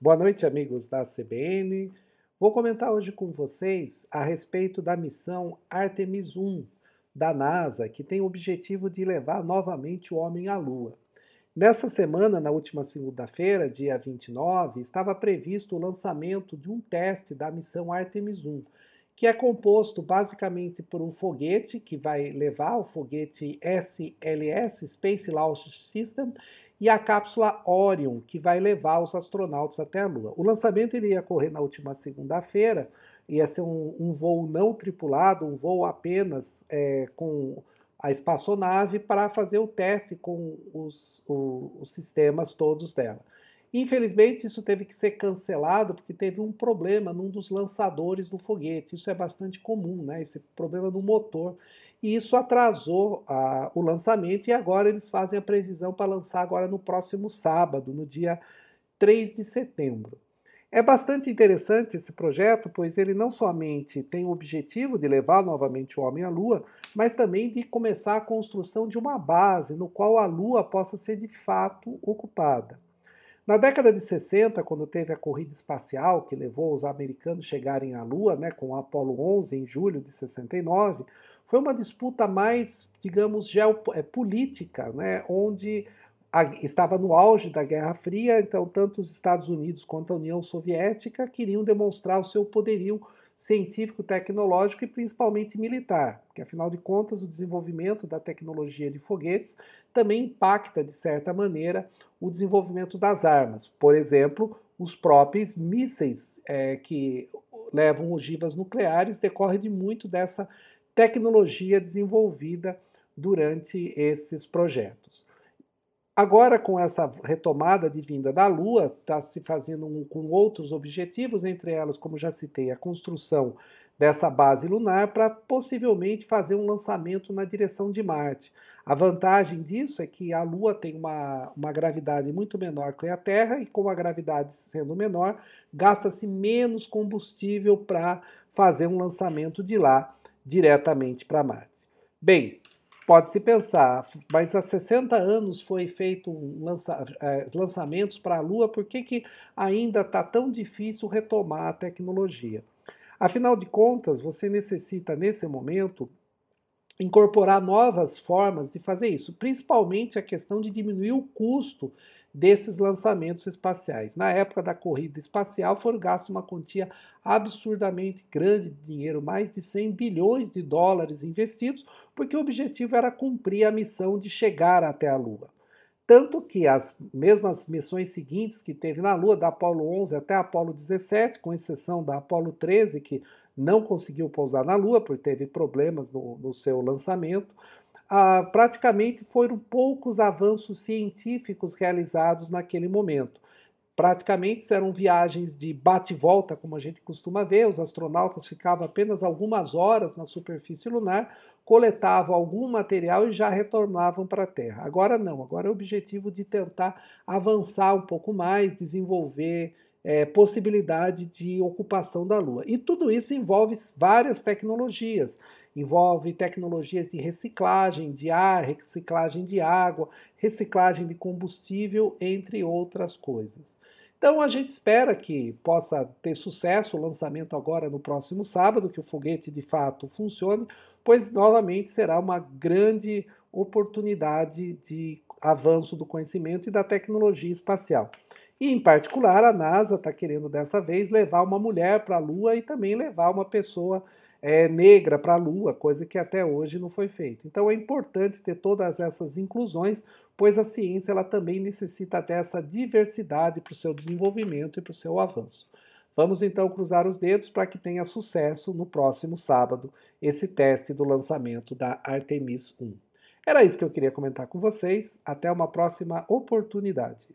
Boa noite, amigos da CBN. Vou comentar hoje com vocês a respeito da missão Artemis 1 da NASA, que tem o objetivo de levar novamente o homem à Lua. Nessa semana, na última segunda-feira, dia 29, estava previsto o lançamento de um teste da missão Artemis 1, que é composto basicamente por um foguete que vai levar o foguete SLS, Space Launch System, e a cápsula Orion, que vai levar os astronautas até a Lua. O lançamento ele ia ocorrer na última segunda-feira, ia ser um, um, voo não tripulado, um voo apenas é, com a espaçonave para fazer o teste com os, o, os sistemas todos dela. Infelizmente, isso teve que ser cancelado porque teve um problema num dos lançadores do foguete. Isso é bastante comum, né? Esse problema no motor. E isso atrasou a, o lançamento e agora eles fazem a previsão para lançar agora no próximo sábado, no dia 3 de setembro. É bastante interessante esse projeto, pois ele não somente tem o objetivo de levar novamente o homem à Lua, mas também de começar a construção de uma base no qual a Lua possa ser de fato ocupada. Na década de 60, quando teve a corrida espacial que levou os americanos chegarem à Lua, né, com o Apollo 11 em julho de 69, foi uma disputa mais, digamos, geopolítica, né, onde a, estava no auge da Guerra Fria, então tanto os Estados Unidos quanto a União Soviética queriam demonstrar o seu poderio científico, tecnológico e principalmente militar, porque afinal de contas o desenvolvimento da tecnologia de foguetes também impacta de certa maneira o desenvolvimento das armas. Por exemplo, os próprios mísseis é, que levam ogivas nucleares decorrem de muito dessa tecnologia desenvolvida durante esses projetos. Agora, com essa retomada de vinda da Lua, está se fazendo um, com outros objetivos, entre elas, como já citei, a construção dessa base lunar para possivelmente fazer um lançamento na direção de Marte. A vantagem disso é que a Lua tem uma, uma gravidade muito menor que a Terra, e com a gravidade sendo menor, gasta-se menos combustível para fazer um lançamento de lá diretamente para Marte. Bem, Pode-se pensar, mas há 60 anos foi feito lança, é, lançamentos para a Lua, por que, que ainda está tão difícil retomar a tecnologia? Afinal de contas, você necessita, nesse momento, incorporar novas formas de fazer isso, principalmente a questão de diminuir o custo desses lançamentos espaciais. Na época da corrida espacial, foram gastos uma quantia absurdamente grande de dinheiro, mais de 100 bilhões de dólares investidos, porque o objetivo era cumprir a missão de chegar até a Lua. Tanto que as mesmas missões seguintes que teve na Lua, da Apollo 11 até a Apollo 17, com exceção da Apollo 13, que não conseguiu pousar na Lua, porque teve problemas no, no seu lançamento, ah, praticamente foram poucos avanços científicos realizados naquele momento. Praticamente eram viagens de bate-volta, como a gente costuma ver, os astronautas ficavam apenas algumas horas na superfície lunar, coletavam algum material e já retornavam para a Terra. Agora não, agora é o objetivo de tentar avançar um pouco mais, desenvolver é, possibilidade de ocupação da Lua. E tudo isso envolve várias tecnologias. Envolve tecnologias de reciclagem de ar, reciclagem de água, reciclagem de combustível, entre outras coisas. Então a gente espera que possa ter sucesso o lançamento agora no próximo sábado, que o foguete de fato funcione, pois novamente será uma grande oportunidade de avanço do conhecimento e da tecnologia espacial. E, em particular, a NASA está querendo dessa vez levar uma mulher para a Lua e também levar uma pessoa é, negra para a Lua, coisa que até hoje não foi feita. Então é importante ter todas essas inclusões, pois a ciência ela também necessita dessa diversidade para o seu desenvolvimento e para o seu avanço. Vamos então cruzar os dedos para que tenha sucesso no próximo sábado esse teste do lançamento da Artemis 1. Era isso que eu queria comentar com vocês. Até uma próxima oportunidade.